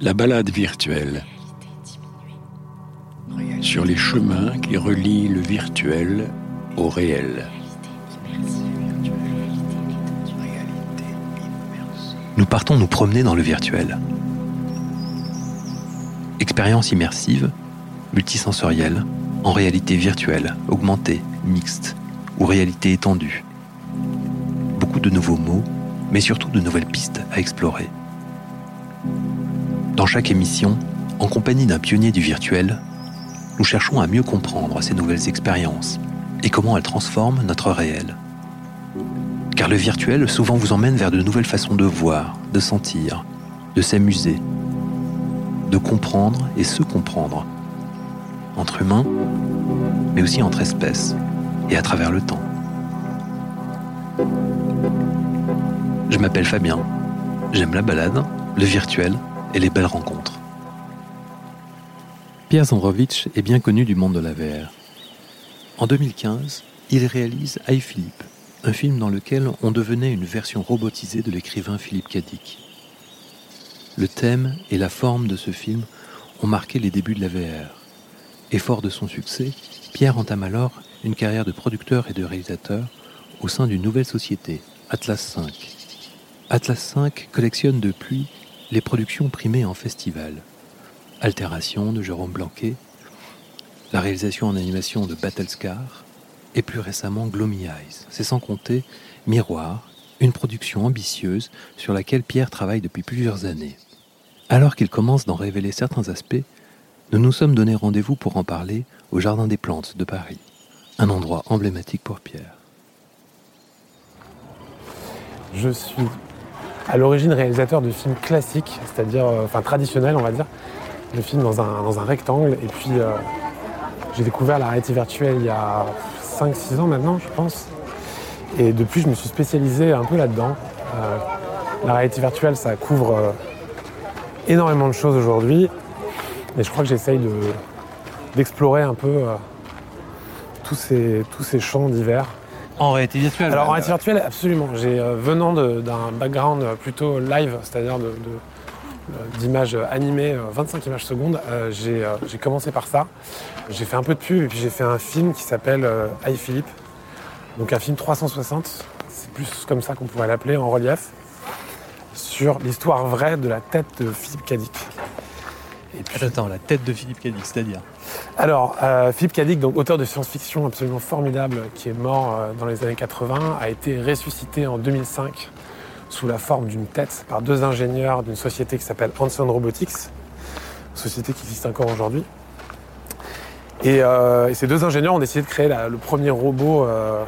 La balade virtuelle. Sur les chemins qui relient le virtuel au réel. Nous partons nous promener dans le virtuel. Expérience immersive, multisensorielle, en réalité virtuelle, augmentée, mixte ou réalité étendue. Beaucoup de nouveaux mots, mais surtout de nouvelles pistes à explorer. Dans chaque émission, en compagnie d'un pionnier du virtuel, nous cherchons à mieux comprendre ces nouvelles expériences et comment elles transforment notre réel. Car le virtuel souvent vous emmène vers de nouvelles façons de voir, de sentir, de s'amuser, de comprendre et se comprendre, entre humains, mais aussi entre espèces et à travers le temps. Je m'appelle Fabien, j'aime la balade, le virtuel et les belles rencontres. Pierre Zandrovitch est bien connu du monde de la VR. En 2015, il réalise iPhilippe, un film dans lequel on devenait une version robotisée de l'écrivain Philippe Cadic. Le thème et la forme de ce film ont marqué les débuts de la VR. Et fort de son succès, Pierre entame alors une carrière de producteur et de réalisateur au sein d'une nouvelle société, Atlas 5. Atlas 5 collectionne depuis les productions primées en festival. Altération de Jérôme Blanquet, la réalisation en animation de Battlescar, et plus récemment Gloomy Eyes. C'est sans compter Miroir, une production ambitieuse sur laquelle Pierre travaille depuis plusieurs années. Alors qu'il commence d'en révéler certains aspects, nous nous sommes donné rendez-vous pour en parler au Jardin des Plantes de Paris, un endroit emblématique pour Pierre. Je suis à l'origine réalisateur de films classiques, c'est-à-dire euh, enfin traditionnels on va dire, de films dans un, rectangle. Et puis euh, j'ai découvert la réalité virtuelle il y a 5-6 ans maintenant, je pense. Et depuis, je me suis spécialisé un peu là-dedans. Euh, la réalité virtuelle, ça couvre énormément de choses aujourd'hui. Et je crois que j'essaye de, d'explorer un peu tous ces champs divers. En réalité virtuelle Alors en réalité virtuelle, absolument. J'ai, venant d'un background plutôt live, c'est-à-dire de, d'images animées, 25 images secondes, j'ai, j'ai commencé par ça. J'ai fait un peu de pub et puis j'ai fait un film qui s'appelle I Philippe. Donc un film 360, c'est plus comme ça qu'on pourrait l'appeler en relief, sur l'histoire vraie de la tête de Philippe Cadic. Et puis... Attends, la tête de Philippe Cadic, c'est-à-dire? Alors, euh, Philippe Cadic, donc auteur de science-fiction absolument formidable, qui est mort euh, dans les années 80, a été ressuscité en 2005 sous la forme d'une tête par deux ingénieurs d'une société qui s'appelle Hanson Robotics, société qui existe encore aujourd'hui. Euh, et, ces deux ingénieurs ont décidé de créer le premier robot euh,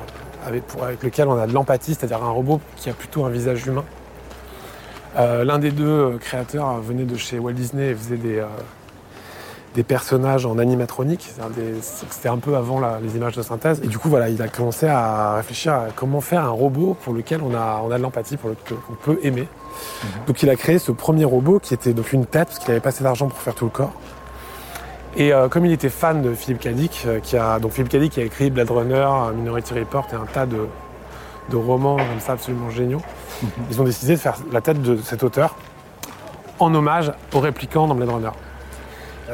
avec, lequel on a de l'empathie, c'est-à-dire un robot qui a plutôt un visage humain. Euh, l'un des deux créateurs venait de chez Walt Disney et faisait des, des personnages en animatronique. C'était un peu avant les images de synthèse. Et du coup, voilà, il a commencé à réfléchir à comment faire un robot pour lequel on a, on a de l'empathie, pour lequel on peut aimer. Mhm. Donc il a créé ce premier robot qui était donc une tête, parce qu'il n'avait pas assez d'argent pour faire tout le corps. Et euh, comme il était fan de Philippe Cadic, euh, qui a, donc Philippe Cadic qui a écrit Blade Runner, Minority Report et un tas de, romans comme ça absolument géniaux, mhm. ils ont décidé de faire la tête de cet auteur en hommage aux répliquants dans Blade Runner.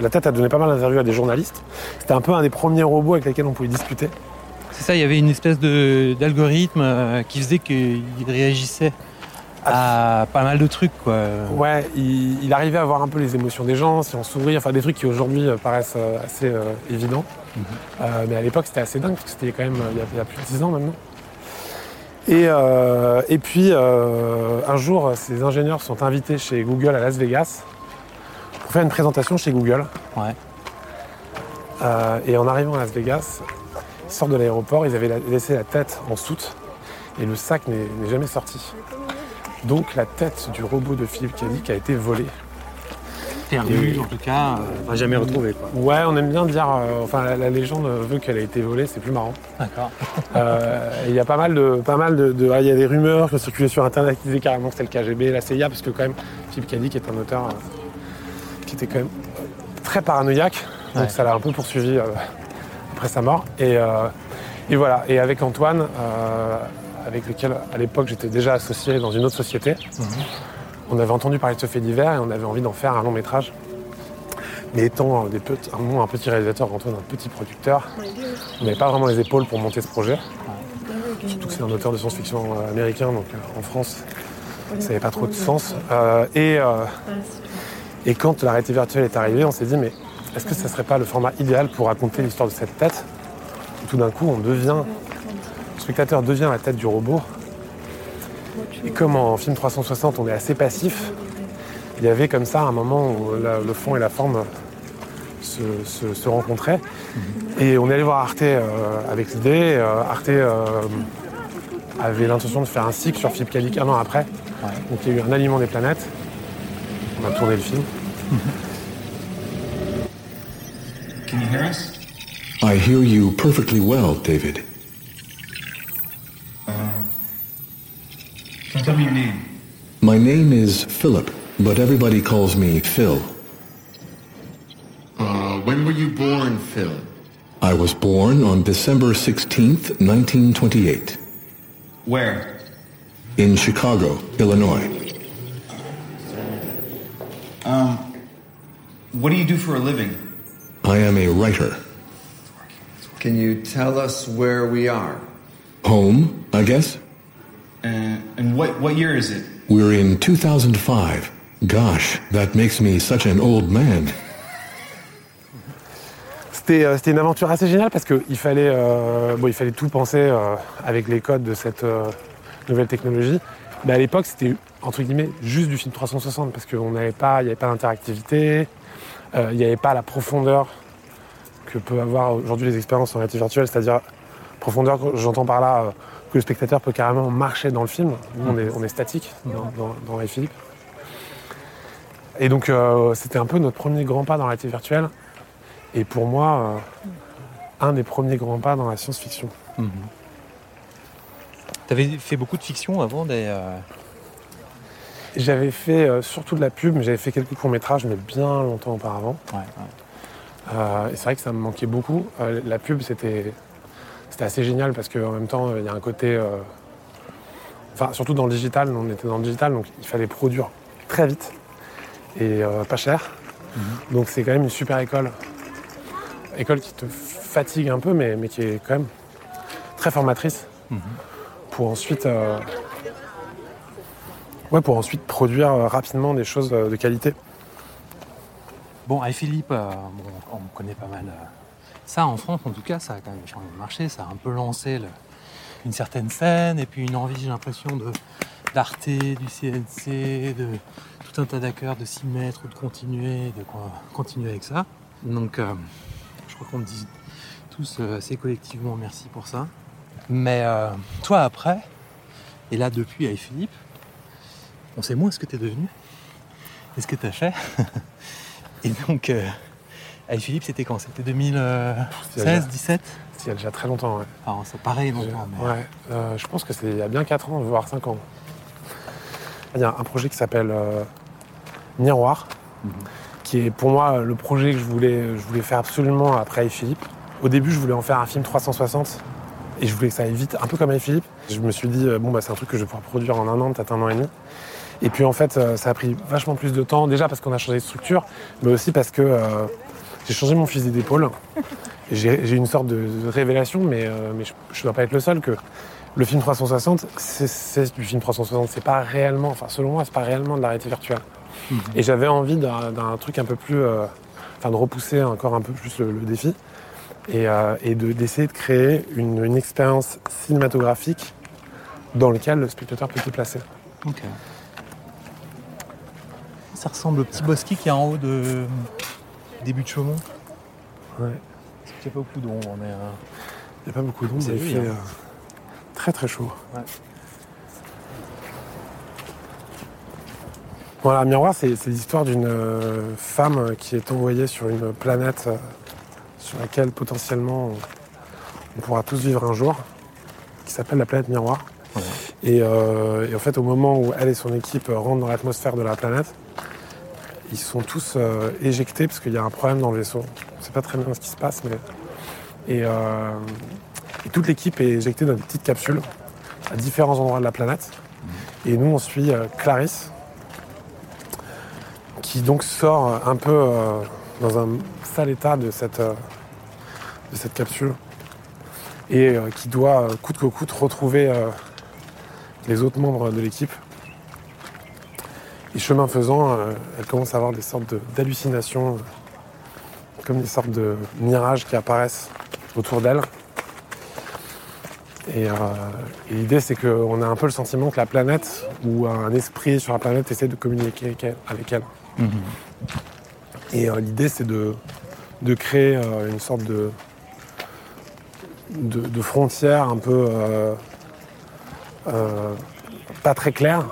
La tête a donné pas mal d'interviews à des journalistes. C'était un peu un des premiers robots avec lesquels on pouvait discuter. C'est ça, il y avait une espèce d'algorithme euh, qui faisait qu'il réagissait à pas mal de trucs. Quoi. Ouais, il, arrivait à voir un peu les émotions des gens, si on sourit, enfin des trucs qui aujourd'hui euh, paraissent euh, assez euh, évidents. Mhm. mais à l'époque c'était assez dingue, parce que c'était quand même il y, a, plus de 10 ans maintenant. Et, et puis un jour, ces ingénieurs sont invités chez Google à Las Vegas pour faire une présentation chez Google. Ouais. et en arrivant à Las Vegas, ils sortent de l'aéroport, ils avaient laissé la tête en soute et le sac n'est jamais sorti. Donc la tête du robot de Philippe Cadic a été volée. Perdue, en tout cas, euh, jamais retrouvée. Ouais, on aime bien dire. Euh, enfin, la, légende veut qu'elle a été volée, c'est plus marrant. D'accord. Euh, il y a pas mal de, pas mal de, il y a des rumeurs qui ont circulé sur Internet qui disaient carrément que c'était le KGB, la CIA, parce que quand même Philippe Cadic est un auteur qui était quand même très paranoïaque, donc ça l'a un peu poursuivi après sa mort. Et, et, voilà. Et avec Antoine avec lequel à l'époque j'étais déjà associé dans une autre société. Mhm. on avait entendu parler de ce fait divers et on avait envie d'en faire un long métrage. Mais étant des petits, un, un petit réalisateur, Antoine, un petit producteur, on n'avait pas vraiment les épaules pour monter ce projet. Surtout que c'est un auteur de science-fiction euh, américain, donc euh, en France, ça n'avait pas trop de sens. Euh, et, euh, et quand la réalité virtuelle est arrivée, on s'est dit, mais est-ce que ça serait pas le format idéal pour raconter l'histoire de cette tête Tout d'un coup, on devient, le spectateur devient la tête du robot. Et comme en film 360, on est assez passif, il y avait comme ça un moment où la- le fond et la forme se, se- se rencontraient. Et on est allé voir Arte euh, avec l'idée. Euh, Arte euh, avait l'intention de faire un cycle sur Philippe Cadic un an après. Donc il y a eu un alignement des planètes. On a tourné le film. Can you hear us? I hear you perfectly well, David. Can you tell me your name? My name is Philip, but everybody calls me Phil. Uh, when were you born, Phil? I was born on December 16th, 1928, Where? in Chicago, Illinois. Um, what do you do for a living? I am a writer. Can you tell us where we are? Home, I guess? And, and what, what year is it? We're in 2005. Gosh, that makes me such an old man. C'était euh, c'était une aventure assez géniale parce qu'il fallait, euh, bon, il fallait tout penser euh, avec les codes de cette euh, nouvelle technologie. Mais à l'époque, c'était entre guillemets juste du film 360 parce qu'il n'y avait pas d'interactivité, euh, il n'y avait pas la profondeur que peuvent avoir aujourd'hui les expériences en réalité virtuelle, c'est-à-dire profondeur, j'entends par là euh, que le spectateur peut carrément marcher dans le film. On est, statique dans, dans, Ray Philippe. Et donc, euh, c'était un peu notre premier grand pas dans la réalité virtuelle. Et pour moi, un des premiers grands pas dans la science-fiction. T'avais fait beaucoup de fiction avant des. J'avais fait euh, surtout de la pub, mais j'avais fait quelques courts-métrages, mais bien longtemps auparavant. ouais, ouais. Euh, et c'est vrai que ça me manquait beaucoup. Euh, la pub, c'était assez génial parce qu'en même temps, il y a un côté. Enfin, surtout dans le digital, on était dans le digital, donc il fallait produire très vite et pas cher. Donc c'est quand même une super école. École qui te fatigue un peu, mais, mais qui est quand même très formatrice pour ensuite. Ouais, pour ensuite produire euh, rapidement des choses euh, de qualité. Bon, avec Philippe, euh, bon, on connaît pas mal. ça, en France, en tout cas, ça a quand même changé le marché. Ça a un peu lancé une certaine scène et puis une envie, j'ai l'impression, d'Arte, du CNC, de tout un tas d'acteurs, de s'y mettre ou de continuer, de quoi- continuer avec ça. Donc, je crois qu'on dit tous assez collectivement merci pour ça. Mais toi, après, et là, depuis, avec Philippe, on sait moins ce que tu es devenu et ce que tu as fait. Et donc, euh, avec Philippe, c'était quand? C'était 2016, 17 Il y a déjà très longtemps, ouais. Enfin, ça paraît longtemps, mais... Ouais, euh, je pense que c'est il y a bien 4 ans, voire 5 ans. Il y a un projet qui s'appelle euh, Miroir, qui est pour moi le projet que je voulais, je voulais faire absolument après Philippe. Au début, je voulais en faire un film 360 et je voulais que ça aille vite, un peu comme Philippe. Je me suis dit, euh, bon, bah, c'est un truc que je vais pouvoir produire en un an, peut-être un an et demi. Et puis en fait, euh, ça a pris vachement plus de temps, déjà parce qu'on a changé de structure, mais aussi parce que euh, j'ai changé mon fusil d'épaule. J'ai j'ai une sorte de, révélation, mais, euh, mais je ne dois pas être le seul que le film 360, c'est- du film 360. C'est pas réellement, enfin selon moi, c'est pas réellement de la réalité virtuelle. Et j'avais envie d'un truc un peu plus, euh, enfin de repousser encore un peu plus le, le défi et, et de- d'essayer de, créer une, une expérience cinématographique dans laquelle le spectateur peut se placer. Ça ressemble au petit bosquet qui est en haut de début de Chaumont. Ouais. Parce qu'il n'y a pas beaucoup d'ombre, mais... euh, Il n'y a pas beaucoup d'ombre, C'est il fait hein. euh, très très chaud. Ouais. Voilà, Miroir, c'est l'histoire d'une euh, femme qui est envoyée sur une planète euh, sur laquelle potentiellement on, on pourra tous vivre un jour, qui s'appelle la planète Miroir. Et, euh, et en fait, au moment où elle et son équipe rentrent dans l'atmosphère de la planète, ils sont tous euh, éjectés parce qu'il y a un problème dans le vaisseau. On ne sait pas très bien ce qui se passe, mais. Et, euh, toute l'équipe est éjectée dans des petites capsules à différents endroits de la planète. Et nous, on suit euh, Clarisse, qui donc sort un peu dans un sale état de cette, de cette capsule et qui doit coûte que coûte retrouver les autres membres de l'équipe. Chemin faisant, euh, elle commence à avoir des sortes d'hallucinations, euh, comme des sortes de mirages qui apparaissent autour d'elle. Et, euh, et l'idée, c'est qu'on a un peu le sentiment que la planète ou un esprit sur la planète essaie de communiquer avec elle. elle. Et euh, l'idée, c'est de, de créer euh, une sorte de, de, de frontière un peu pas très claire,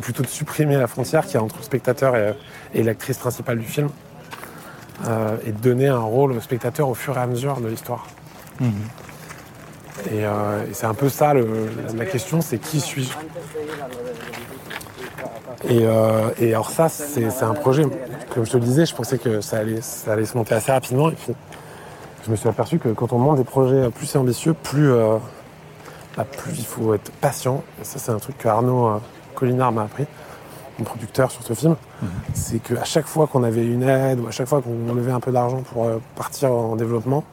plutôt de supprimer la frontière qu'il y a entre le spectateur et, et l'actrice principale du film, euh, et de donner un rôle au spectateur au fur et à mesure de l'histoire. Et, euh, et c'est un peu ça le- la question, c'est qui suis-je? Et, euh, et alors ça, c'est un projet, comme je te le disais, je pensais que ça allait, ça allait se monter assez rapidement. Et puis, je me suis aperçu que quand on monte des projets plus c'est ambitieux, plus, bah, plus il faut être patient. Et ça, c'est un truc que Arnaud Collinard m'a appris, mon producteur sur ce film. C'est qu'à chaque fois qu'on avait une aide ou à chaque fois qu'on levait un peu d'argent pour euh, partir en développement,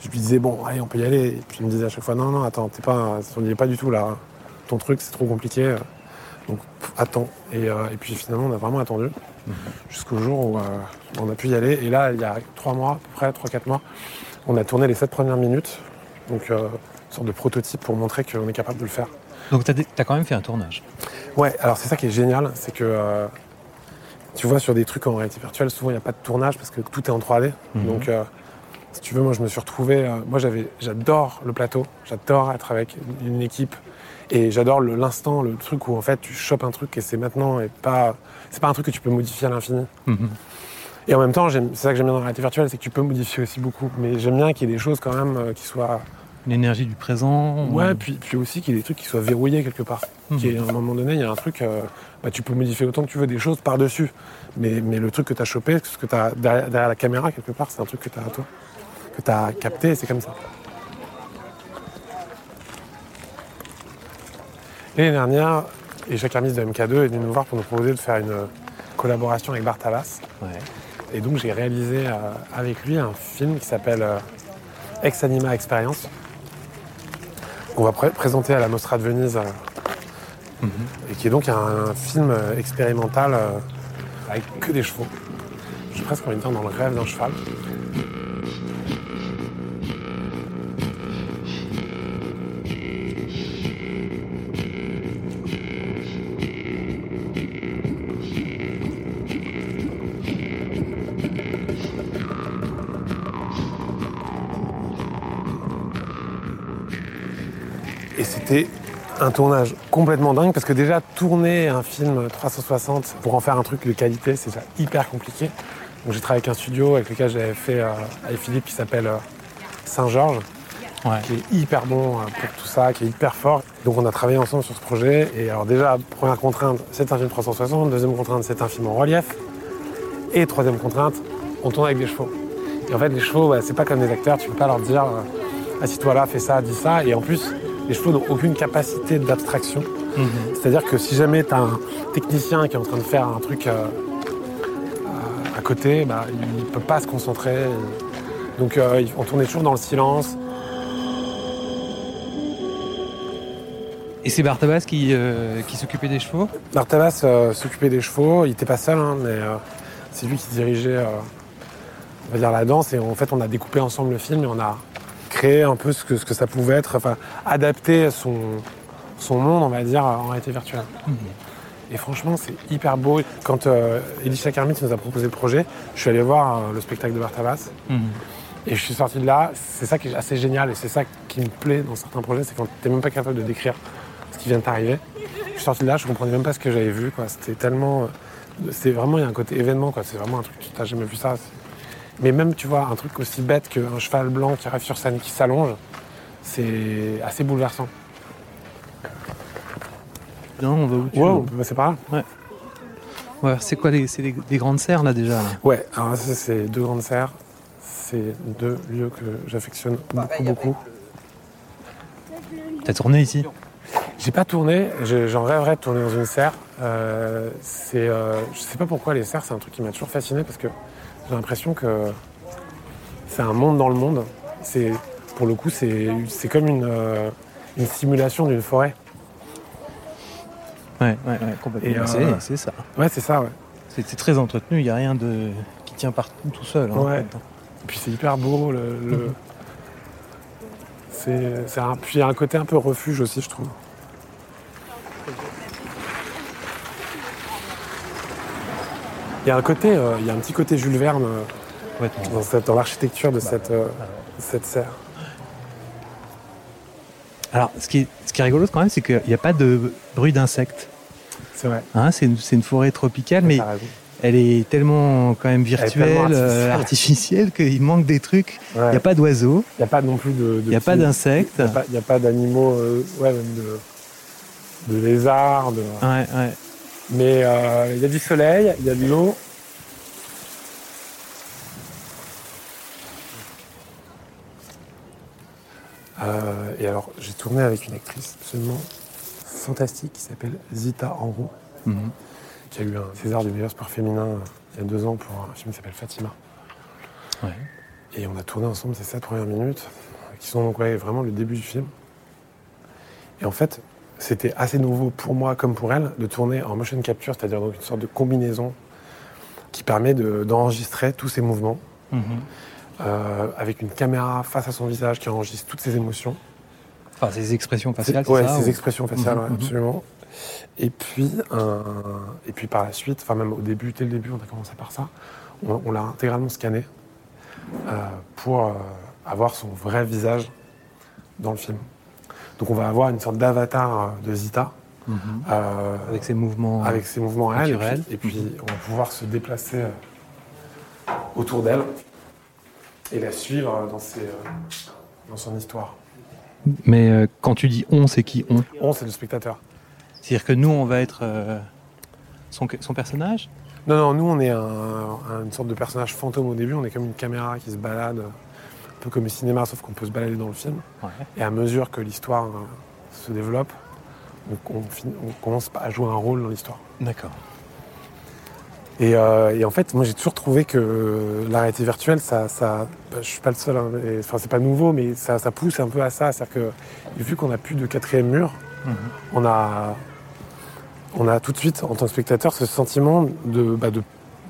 je lui disais, bon, allez, on peut y aller. Et puis il me disait à chaque fois, non, non, attends, t'es pas, on n'y est pas du tout là. Ton truc, c'est trop compliqué. Donc, attends. Et, euh, puis finalement, on a vraiment attendu jusqu'au jour où euh, on a pu y aller. Et là, il y a trois mois, à peu près, trois, quatre mois, on a tourné les sept premières minutes. Donc, une sorte de prototype pour montrer qu'on est capable de le faire. Donc tu as, quand même fait un tournage. Ouais, alors c'est ça qui est génial, c'est que euh, tu vois, sur des trucs en réalité virtuelle, souvent il n'y a pas de tournage parce que tout est en 3D. Donc, euh, si tu veux, moi je me suis retrouvé. euh, moi j'avais, j'adore le plateau, j'adore être avec une équipe et j'adore l'instant, le truc où en fait tu chopes un truc et c'est maintenant et pas. C'est pas un truc que tu peux modifier à l'infini. Et en même temps, c'est ça que j'aime bien dans la réalité virtuelle, c'est que tu peux modifier aussi beaucoup. Mais j'aime bien qu'il y ait des choses quand même qui soient L'énergie du présent. Ouais, puis, puis aussi qu'il y ait des trucs qui soient verrouillés quelque part. Ait, à un moment donné, il y a un truc, euh, bah, tu peux modifier autant que tu veux des choses par-dessus. Mais, mais le truc que tu as chopé, ce que tu as derrière, derrière la caméra, quelque part, c'est un truc que tu as à toi, que tu as capté, et c'est comme ça. L'année dernière, Jacques Hermis de MK2 est venu nous voir pour nous proposer de faire une collaboration avec Bart Havas. Ouais. Et donc j'ai réalisé euh, avec lui un film qui s'appelle euh, Ex Anima Experience. Qu'on va pré- présenter à la Mostra de Venise. euh, Et qui est donc un, film euh, expérimental euh, avec que des chevaux. J'ai presque envie de dire dans le rêve d'un cheval. Et c'était un tournage complètement dingue parce que déjà tourner un film 360 pour en faire un truc de qualité, c'est déjà hyper compliqué. Donc j'ai travaillé avec un studio avec lequel j'avais fait euh, avec Philippe qui s'appelle euh, Saint-Georges, Ouais. qui est hyper bon euh, pour tout ça, qui est hyper fort. Donc on a travaillé ensemble sur ce projet. Et alors déjà, première contrainte, c'est un film 360. Deuxième contrainte, c'est un film en relief. Et troisième contrainte, on tourne avec des chevaux. Et en fait, les chevaux, bah, c'est pas comme des acteurs, tu peux pas leur dire euh, assis-toi là, fais ça, dis ça. Et en plus, les chevaux n'ont aucune capacité d'abstraction. C'est-à-dire que si jamais tu as un technicien qui est en train de faire un truc euh, à- côté, bah, il ne peut pas se concentrer. Donc euh, on tournait toujours dans le silence. Et c'est Bartabas qui, euh, qui s'occupait des chevaux? Bartabas s'occupait des chevaux, il n'était pas seul, hein, mais c'est lui qui dirigeait on va dire, la danse. Et en fait, on a découpé ensemble le film et on a créé un peu ce que, ce que ça pouvait être, enfin, adapter son, son monde, on va dire, en réalité virtuelle. Et franchement, c'est hyper beau. Quand euh, Elisha Kermit nous a proposé le projet, je suis allé voir euh, le spectacle de Bartabas. Et je suis sorti de là, c'est ça qui est assez génial et c'est ça qui me plaît dans certains projets, c'est quand tu n'es même pas capable de décrire ce qui vient de t'arriver. Je suis sorti de là, je comprenais même pas ce que j'avais vu. C'était tellement. euh, C'est vraiment, il y a un côté événement, quoi. c'est vraiment un truc, tu n'as jamais vu ça. C'est- Mais même, tu vois, un truc aussi bête qu'un cheval blanc qui arrive sur scène et qui s'allonge, c'est assez bouleversant. Non, on va où tu Ouais, peut passer par là. Ouais, c'est quoi les, c'est des, des grandes serres là déjà là? Ouais, alors ça, c'est deux grandes serres. C'est deux lieux que j'affectionne beaucoup, beaucoup. T'as tourné ici? J'ai pas tourné, je- j'en rêverais de tourner dans une serre. Euh, c'est, euh, je sais pas pourquoi les cerfs, c'est un truc qui m'a toujours fasciné parce que j'ai l'impression que c'est un monde dans le monde. C'est, pour le coup, c'est, c'est comme une, euh, une simulation d'une forêt. Ouais, ouais, ouais, complètement. Euh, c'est, c'est ça. Ouais, c'est ça, ouais. C'est, très entretenu, il n'y a rien de qui tient partout tout seul. hein, Ouais. Et puis c'est hyper beau. Le, le- c'est, c'est un, puis il y a un côté un peu refuge aussi, je trouve. Il y a un côté, euh, il y a un petit côté Jules Verne euh, dans, l'architecture de cette, euh, cette serre. Alors, ce qui, est, ce qui est rigolo quand même, c'est qu'il n'y a pas de bruit d'insectes. C'est vrai. Hein, c'est, une, une forêt tropicale, mais elle est tellement quand même virtuelle, euh, artificielle, qu'il manque des trucs. Il Ouais. n'y a pas d'oiseaux, Il n'y a pas non plus de. il n'y a pas d'insectes. Il n'y a pas- d'animaux, euh, ouais, même de, de lézards. de- Ouais, ouais. Mais euh, il y a du soleil, il y a de l'eau. Euh, et alors, j'ai tourné avec une actrice absolument fantastique qui s'appelle Zita Enroux, Mhm. qui a eu un César du meilleur sport féminin il y a deux ans pour un film qui s'appelle Fatima. Ouais. Et on a tourné ensemble ces sept premières minutes, qui sont donc ouais, vraiment le début du film. Et en fait, c'était assez nouveau pour moi comme pour elle de tourner en motion capture, c'est-à-dire donc une sorte de combinaison qui permet de- d'enregistrer tous ses mouvements Mhm. euh, avec une caméra face à son visage qui enregistre toutes ses émotions. Enfin, ces expressions faciales, C'est- ouais, ça, ses ou- expressions faciales, Mhm, ouais, mhm. absolument. Et puis, et puis par la suite, enfin même au début, dès le début, on a commencé par ça, on, on l'a intégralement scanné euh, pour euh, avoir son vrai visage dans le film. Donc on va avoir une sorte d'avatar euh, de Zita Mhm. euh, Avec mouvements. avec ses mouvements à elle, et puis, naturels. et puis on va pouvoir se déplacer euh, autour d'elle et la suivre dans, ses, dans son histoire. Mais quand tu dis on, c'est qui on? On, c'est le spectateur. C'est-à-dire que nous, on va être son, son personnage? Non, non, nous on est un- un- une sorte de personnage fantôme au début, on est comme une caméra qui se balade, un peu comme le cinéma, sauf qu'on peut se balader dans le film. Ouais. Et à mesure que l'histoire euh, se développe, on, on fin- on commence à jouer un rôle dans l'histoire. D'accord. Et, euh, et en fait, moi j'ai toujours trouvé que la réalité virtuelle, ça, ça bah, je suis pas le seul, hein, et- enfin c'est pas nouveau, mais ça, ça pousse un peu à ça. C'est-à-dire que vu qu'on n'a plus de quatrième mur, Mhm. on a, on a tout de suite, en tant que spectateur, ce sentiment de, bah,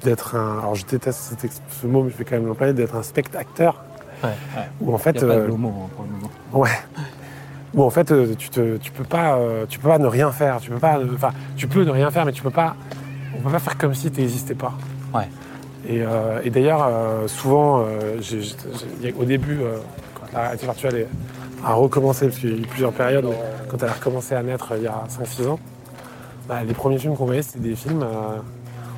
d'être un. Alors je déteste ce mot, mais je vais quand même l'employer, d'être un spectateur. Ouais. Où en Il fait, n'y a pas de mot pour le moment. Ouais. Où en fait, tu, te, tu peux pas, euh, tu peux pas ne rien faire. Tu peux pas, euh, enfin, tu peux ne rien faire, mais tu peux pas. On peut pas faire comme si tu n'existais pas. Ouais. Et, euh, et d'ailleurs, euh, souvent, euh, au début, quand la réalité virtuelle a recommencé, parce qu'il y a eu plusieurs périodes, quand elle a recommencé à naître il y a 5-6 ans, bah, les premiers films qu'on voyait, c'était des films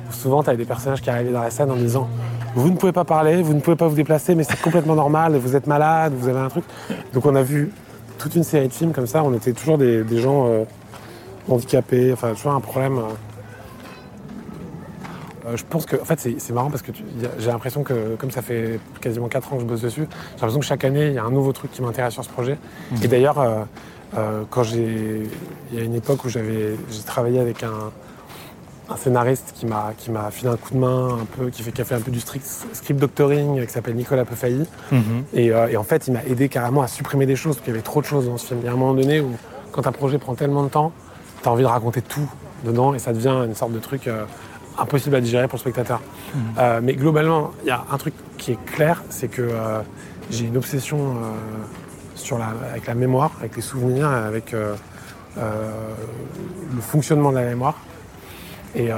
où souvent tu avais des personnages qui arrivaient dans la scène en disant Vous ne pouvez pas parler, vous ne pouvez pas vous déplacer, mais c'est complètement normal, vous êtes malade, vous avez un truc. Donc on a vu toute une série de films comme ça, on était toujours des, des gens euh, handicapés, enfin toujours un problème. euh. Euh, je pense que, en fait, c'est marrant parce que j'ai l'impression que, comme ça fait quasiment 4 ans que je bosse dessus, j'ai l'impression que chaque année, il y a un nouveau truc qui m'intéresse sur ce projet. Et d'ailleurs, euh, quand j'ai. Il y a une époque où j'avais j'ai travaillé avec un, un scénariste qui m'a qui m'a filé un coup de main, un peu, qui, fait, qui a fait un peu du strict, script doctoring, qui s'appelle Nicolas Peufailly. Mhm. Et, euh, et en fait, il m'a aidé carrément à supprimer des choses, parce qu'il y avait trop de choses dans ce film. Il y a un moment donné où, quand un projet prend tellement de temps, tu as envie de raconter tout dedans, et ça devient une sorte de truc euh, impossible à digérer pour le spectateur. Euh, mais globalement, il y a un truc qui est clair, c'est que euh, j'ai une obsession euh, sur la, avec la mémoire, avec les souvenirs, avec euh, euh, le fonctionnement de la mémoire. Et, euh,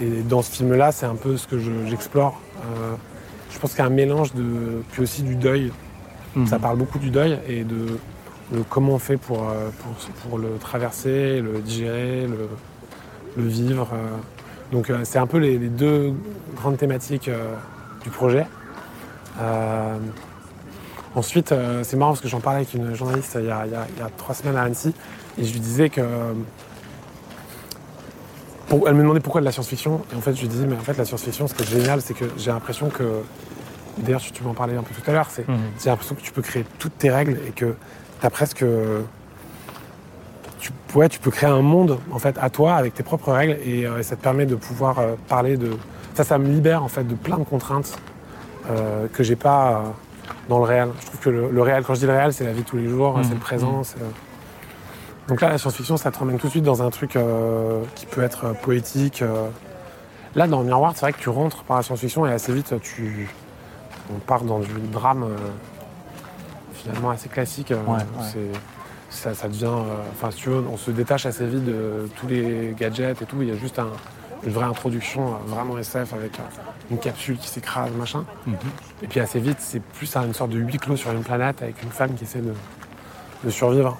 et dans ce film-là, c'est un peu ce que je- j'explore. Euh, je pense qu'il y a un mélange de, puis aussi du deuil. Mhm. Ça parle beaucoup du deuil et de, de comment on fait pour, euh, pour, pour le traverser, le digérer, le, le vivre. Donc c'est un peu les, les deux grandes thématiques du projet. Euh, ensuite, c'est marrant parce que j'en parlais avec une journaliste il y, a, il y a- il y a trois semaines à Annecy et je lui disais que pour- elle me demandait pourquoi de la science-fiction. Et en fait, je lui disais, mais en fait, la science-fiction, ce qui est génial, c'est que j'ai l'impression que. D'ailleurs, tu m'en parlais un peu tout à l'heure, c'est Mhm. j'ai l'impression que tu peux créer toutes tes règles et que tu as presque. tu, ouais, tu peux créer un monde en fait à toi avec tes propres règles et, euh, et ça te permet de pouvoir euh, parler de ça ça me libère en fait de plein de contraintes euh, que j'ai pas dans le réel je trouve que le, le réel quand je dis le réel c'est la vie de tous les jours Mhm. c'est le présent c'est, euh, donc là la science-fiction ça te ramène tout de suite dans un truc euh, qui peut être euh, poétique euh. là dans Miroir c'est vrai que tu rentres par la science-fiction et assez vite tu on part dans du drame finalement assez classique Ouais, ça, ça devient. Enfin, si tu veux, on se détache assez vite de tous les gadgets et tout. Il y a juste un- une vraie introduction, vraiment SF, avec une capsule qui s'écrase, machin. Mhm. Et puis assez vite, c'est plus une sorte de huis clos sur une planète avec une femme qui essaie de, de survivre.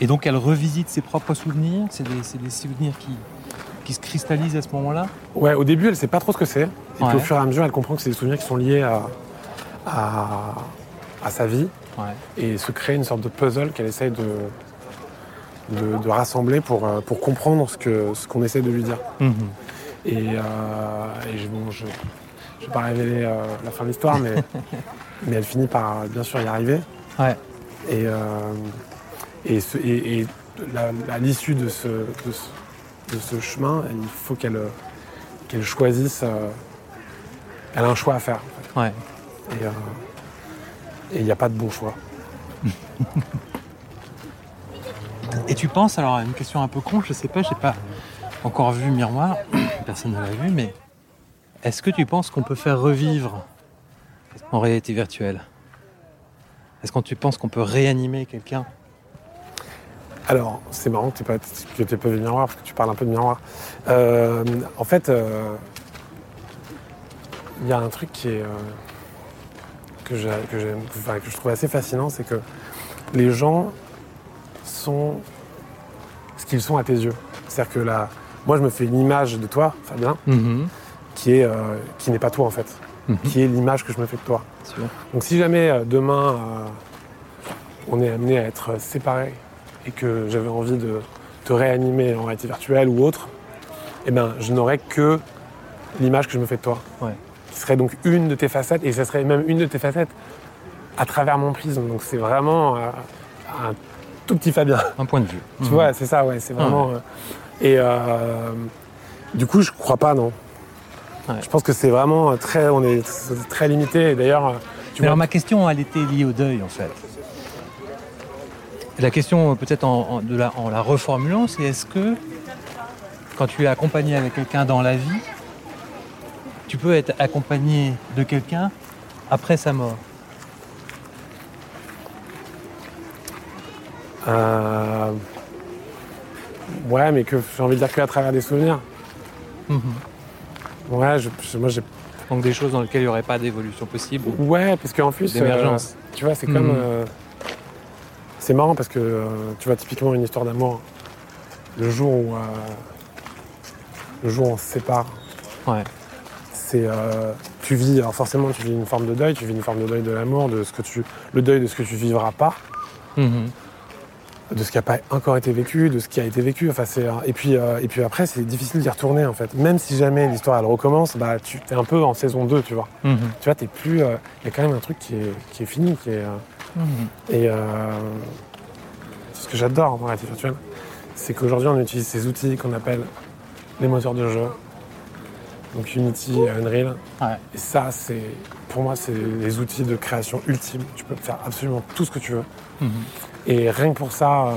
Et donc elle revisite ses propres souvenirs, c'est des, souvenirs qui, qui se cristallisent à ce moment-là Ouais, au début, elle sait pas trop ce que c'est. Et puis au fur et à mesure, elle comprend que c'est des souvenirs qui sont liés à, à, à sa vie Ouais. et se crée une sorte de puzzle qu'elle essaye de, de, de rassembler pour, euh, pour comprendre ce que ce qu'on essaie de lui dire. Mhm. Et, euh, et je, bon, je ne vais pas révéler euh, la fin de l'histoire, mais, mais elle finit par bien sûr y arriver. Ouais. Et, euh, et, ce- et- et la- à l'issue de ce, de, ce, de ce chemin, il faut qu'elle qu'elle choisisse. euh, elle a un choix à faire. en Ouais. fait. Euh, et il n'y a pas de bon choix. Et tu penses, alors une question un peu con, je sais pas, j'ai pas encore vu Miroir, personne ne l'a vu, mais est-ce que tu penses qu'on peut faire revivre en réalité virtuelle? Est-ce que tu penses qu'on peut réanimer quelqu'un? Alors, c'est marrant que tu n'aies pas, pas vu miroir, parce que tu parles un peu de miroir. Euh, en fait, euh, il y a un truc qui est, euh, que, j'ai- que j'aime- enfin, que je trouve assez fascinant, c'est que les gens sont ce qu'ils sont à tes yeux. C'est-à-dire que là, moi, je me fais une image de toi, Fabien, qui est, euh, qui n'est pas toi en fait, Mhm. qui est l'image que je me fais de toi. Donc si jamais demain on est amené à être séparés et que j'avais envie de te réanimer en réalité virtuelle ou autre, eh ben je n'aurais que l'image que je me fais de toi. Ouais. Qui serait donc une de tes facettes et ce serait même une de tes facettes à travers mon prisme. Donc c'est vraiment euh, un tout petit Fabien. Un point de vue. Tu vois, c'est ça, ouais, c'est vraiment. euh, et euh, du coup, je crois pas, non. Ouais. Je pense que c'est vraiment très, on est très limité. Et d'ailleurs, tu Mais vois, alors ma question, elle était liée au deuil en fait. La question, peut-être en, en- de la, en la reformulant, c'est est-ce que quand tu es accompagné avec quelqu'un dans la vie, tu peux être accompagné de quelqu'un après sa mort? Euh, ouais, mais que j'ai envie de dire qu'à travers des souvenirs. Mhm. Ouais, je- moi j'ai. Donc des choses dans lesquelles il n'y aurait pas d'évolution possible. Ouais, parce qu'en plus, D'émergence. euh, tu vois, c'est comme. Mhm. euh, c'est marrant parce que euh, tu vois typiquement une histoire d'amour. Le jour où euh, le jour où on se sépare, Ouais. c'est euh, tu vis alors forcément tu vis une forme de deuil tu vis une forme de deuil de l'amour de ce que tu le deuil de ce que tu vivras pas Mhm. de ce qui n'a pas encore été vécu de ce qui a été vécu enfin c'est et puis et puis après c'est difficile d'y retourner en fait même si jamais l'histoire elle recommence bah tu es un peu en saison 2 tu vois Mhm. tu vois t'es plus il y a quand même un truc qui est, qui est fini qui est et euh, c'est ce que j'adore dans la réalité virtuelle c'est qu'aujourd'hui on utilise ces outils qu'on appelle les moteurs de jeu donc Unity et Unreal Ouais. et ça, c'est pour moi, c'est les outils de création ultime. Tu peux faire absolument tout ce que tu veux. Mhm. Et rien que pour ça, euh,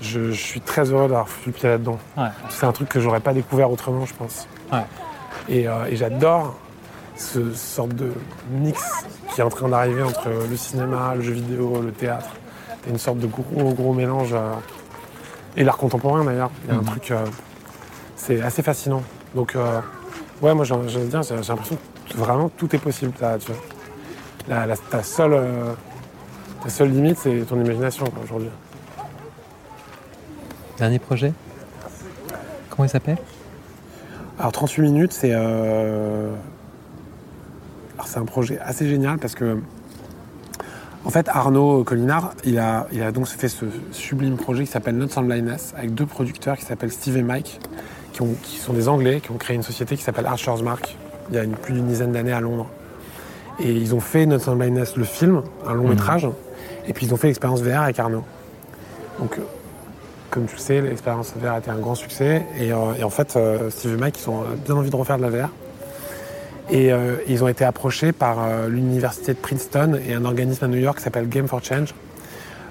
je, je suis très heureux d'avoir foutu le pied là-dedans. Ouais. C'est un truc que j'aurais pas découvert autrement, je pense. Ouais. Et, euh, et j'adore ce sorte de mix qui est en train d'arriver entre le cinéma, le jeu vidéo, le théâtre. C'est une sorte de gros, gros mélange. euh, et l'art contemporain d'ailleurs. Il y a un Mhm. truc. euh, c'est assez fascinant. Donc, euh, ouais, moi, j'ai l'impression que vraiment tout est possible. T'as- tu vois. La, la- ta, seule, ta seule limite, c'est ton imagination aujourd'hui. Dernier projet? Comment il s'appelle? Alors 38 minutes, c'est c'est un projet assez génial parce que en fait Arnaud Collinard, il a, il a donc fait ce sublime projet qui s'appelle Not on Blindness avec deux producteurs qui s'appellent Steve et Mike, qui, ont- qui sont des Anglais, qui ont créé une société qui s'appelle Archer's Mark il y a une- plus d'une dizaine d'années à Londres. Et ils ont fait Not on Blindness, le film, un long métrage. Et puis ils ont fait l'expérience VR avec Arnaud. Donc, comme tu le sais, l'expérience VR a été un grand succès. Et, euh, et en fait, euh, Steve et Mike, ils ont bien envie de refaire de la VR. Et euh, ils ont été approchés par euh, l'université de Princeton et un organisme à New York qui s'appelle Game for Change.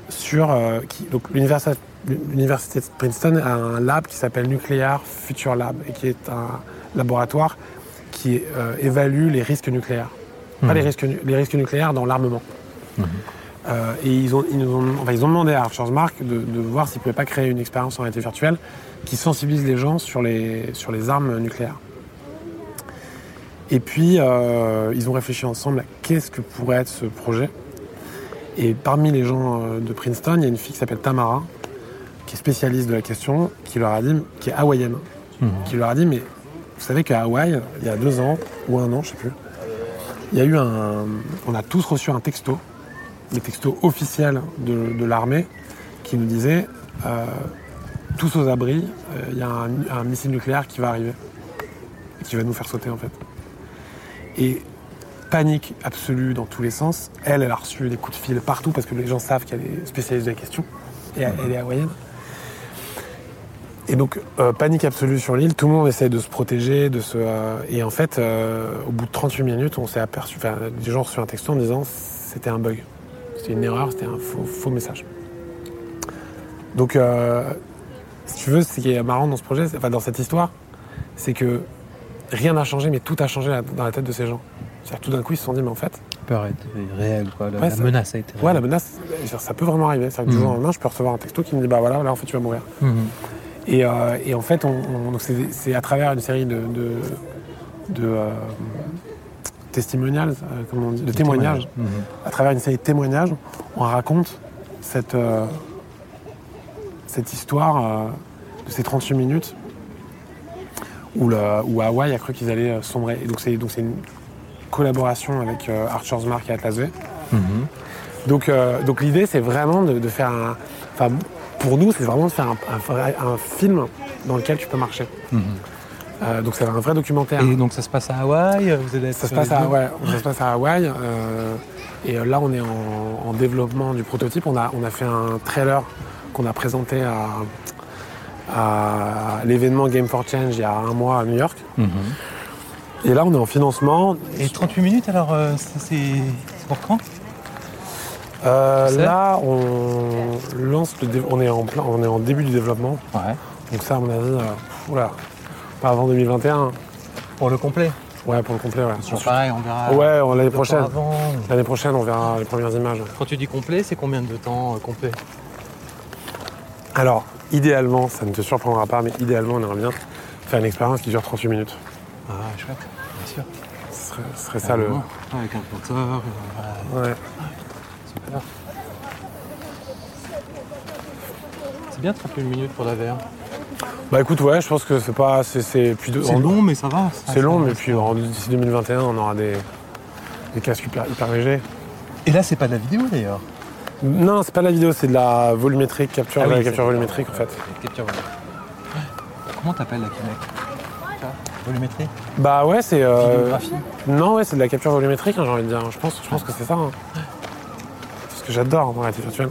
Sur, euh, qui- donc l'université l'université de Princeton a un lab qui s'appelle Nuclear Future Lab et qui est un laboratoire qui évalue les risques nucléaires. Pas les risques, les risques nucléaires dans l'armement. Euh, et ils ont, ils, nous ont, enfin, ils ont demandé à Archer's Mark de, de voir s'ils ne pouvaient pas créer une expérience en réalité virtuelle qui sensibilise les gens sur les, sur les armes nucléaires. Et puis, euh, ils ont réfléchi ensemble à qu'est-ce que pourrait être ce projet. Et parmi les gens euh, de Princeton, il y a une fille qui s'appelle Tamara, qui est spécialiste de la question, qui leur a dit, qui est hawaïenne, qui leur a dit, mais vous savez qu'à Hawaï, il y a deux ans, ou un an, je sais plus, il y a eu un. On a tous reçu un texto, des textos officiels de, de l'armée, qui nous disait euh, tous aux abris, euh, il y a un, un missile nucléaire qui va arriver, qui va nous faire sauter en fait. Et panique absolue dans tous les sens. Elle, elle a reçu des coups de fil partout parce que les gens savent qu'elle est spécialiste de la question, et elle, est hawaïenne. Et donc, euh, panique absolue sur l'île, tout le monde essaie de se protéger, euh, et en fait, euh, au bout de 38 minutes, on s'est aperçu, enfin, les gens ont un texto en disant c'était un bug. C'était une erreur, c'était un faux, faux message. Donc, si tu veux, ce qui est marrant dans ce projet, enfin, dans cette histoire, c'est que rien n'a changé, mais tout a changé dans la tête de ces gens. C'est-à-dire, tout d'un coup, ils se sont dit, mais en fait, peur est réelle, quoi. La, Ouais, la ça- menace a été ouais, la réelle. menace, ça peut vraiment arriver. C'est-à-dire que du Mhm. jour au lendemain, je peux recevoir un texto qui me dit, bah voilà, là, en fait, tu vas mourir. Mhm. Et, euh, et en fait, on, on- donc c'est, à travers une série de, de, de, euh, testimonials, euh, comment on dit, de témoignages, Mhm. à travers une série de témoignages, on raconte cette, cette histoire de ces 38 minutes où, le, où Hawaï a cru qu'ils allaient euh, sombrer. Et donc c'est, donc c'est une collaboration avec euh, Archer's Mark et Atlas V. Mhm. Donc, euh, donc l'idée, c'est vraiment de, de faire un. Enfin, pour nous, c'est vraiment de faire un, un vrai- un film dans lequel tu peux marcher. Mhm. Euh, donc c'est un vrai documentaire. Et donc ça se passe à Hawaï vous allez être Ça se passe à, ouais, ça se passe à Hawaï. euh, et là, on est en, en développement du prototype. On a, on a fait un trailer qu'on a présenté à, à l'événement Game for Change il y a un mois à New York. Mhm. Et là, on est en financement. Et 38 minutes alors, euh, c'est pour quand? Euh, là, on lance le on est en plein, on est en début du développement. Ouais. Donc ça, à mon avis, euh, oula, pas avant 2021. Pour le complet? Ouais, pour le complet, ouais. Toujours pareil, on verra. Ouais, l'année prochaine. L'année prochaine, on verra les premières images. Quand tu dis complet, c'est combien de temps euh, complet? Alors, idéalement, ça ne te surprendra pas, mais idéalement, on aimerait bien faire une expérience qui dure 38 minutes. Ah, chouette, bien sûr. Ce serait, ce serait ça le. Avec un compteur, euh, ouais, super. C'est bien 38 minutes pour la VR. Bah écoute, ouais, je pense que c'est pas. C'est, de- en- long, mais ça va. C'est long, mais puis d'ici 2021, on aura des, des casques hyper, hyper légers. Et là, c'est pas de la vidéo d'ailleurs. Non, c'est pas de la vidéo, c'est de la volumétrique, capture, Ah oui, la capture volumétrique en fait. Capture volumétrique. Comment t'appelles la Kinect Volumétrie Bah ouais, c'est. euh, Non, ouais, c'est de la capture volumétrique, hein, j'ai envie de dire. Je pense, je pense que c'est ça. hein. Ce que j'adore dans la réalité virtuelle,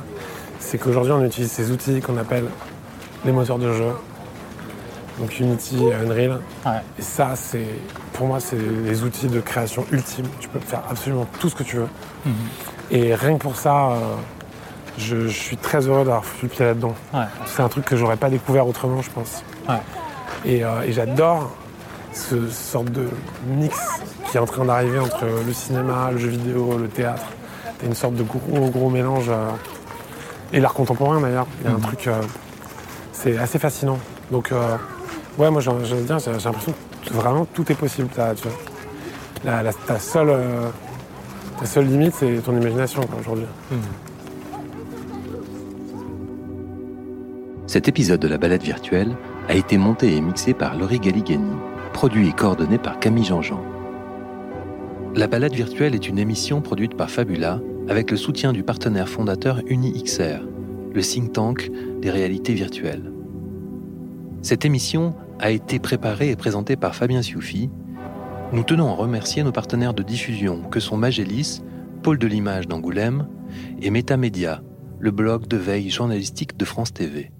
c'est qu'aujourd'hui, on utilise ces outils qu'on appelle les moteurs de jeu. Donc Unity, Unreal. Ouais. Et ça, c'est, pour moi, c'est les outils de création ultime. Tu peux faire absolument tout ce que tu veux. Mhm. Et rien que pour ça, euh, je, je suis très heureux d'avoir foutu le pied là-dedans. Ouais. C'est un truc que j'aurais pas découvert autrement, je pense. Ouais. Et, euh, et j'adore ce sorte de mix qui est en train d'arriver entre le cinéma, le jeu vidéo, le théâtre. T'as une sorte de gros, gros mélange. euh, et l'art contemporain d'ailleurs. Il y a un Mhm. truc. euh, c'est assez fascinant. Donc, ouais, moi j'ai l'impression que vraiment tout est possible. T'as- tu vois. La, la- ta, seule, ta seule limite, c'est ton imagination quoi, aujourd'hui. Cet épisode de la balade virtuelle a été monté et mixé par Laurie Galigani, produit et coordonné par Camille Jean-Jean. La balade virtuelle est une émission produite par Fabula avec le soutien du partenaire fondateur UniXR, le think tank des réalités virtuelles. Cette émission a été préparée et présentée par Fabien Sioufi. Nous tenons à remercier nos partenaires de diffusion que sont Magellis, pôle de l'image d'Angoulême, et Métamédia, le blog de veille journalistique de France TV.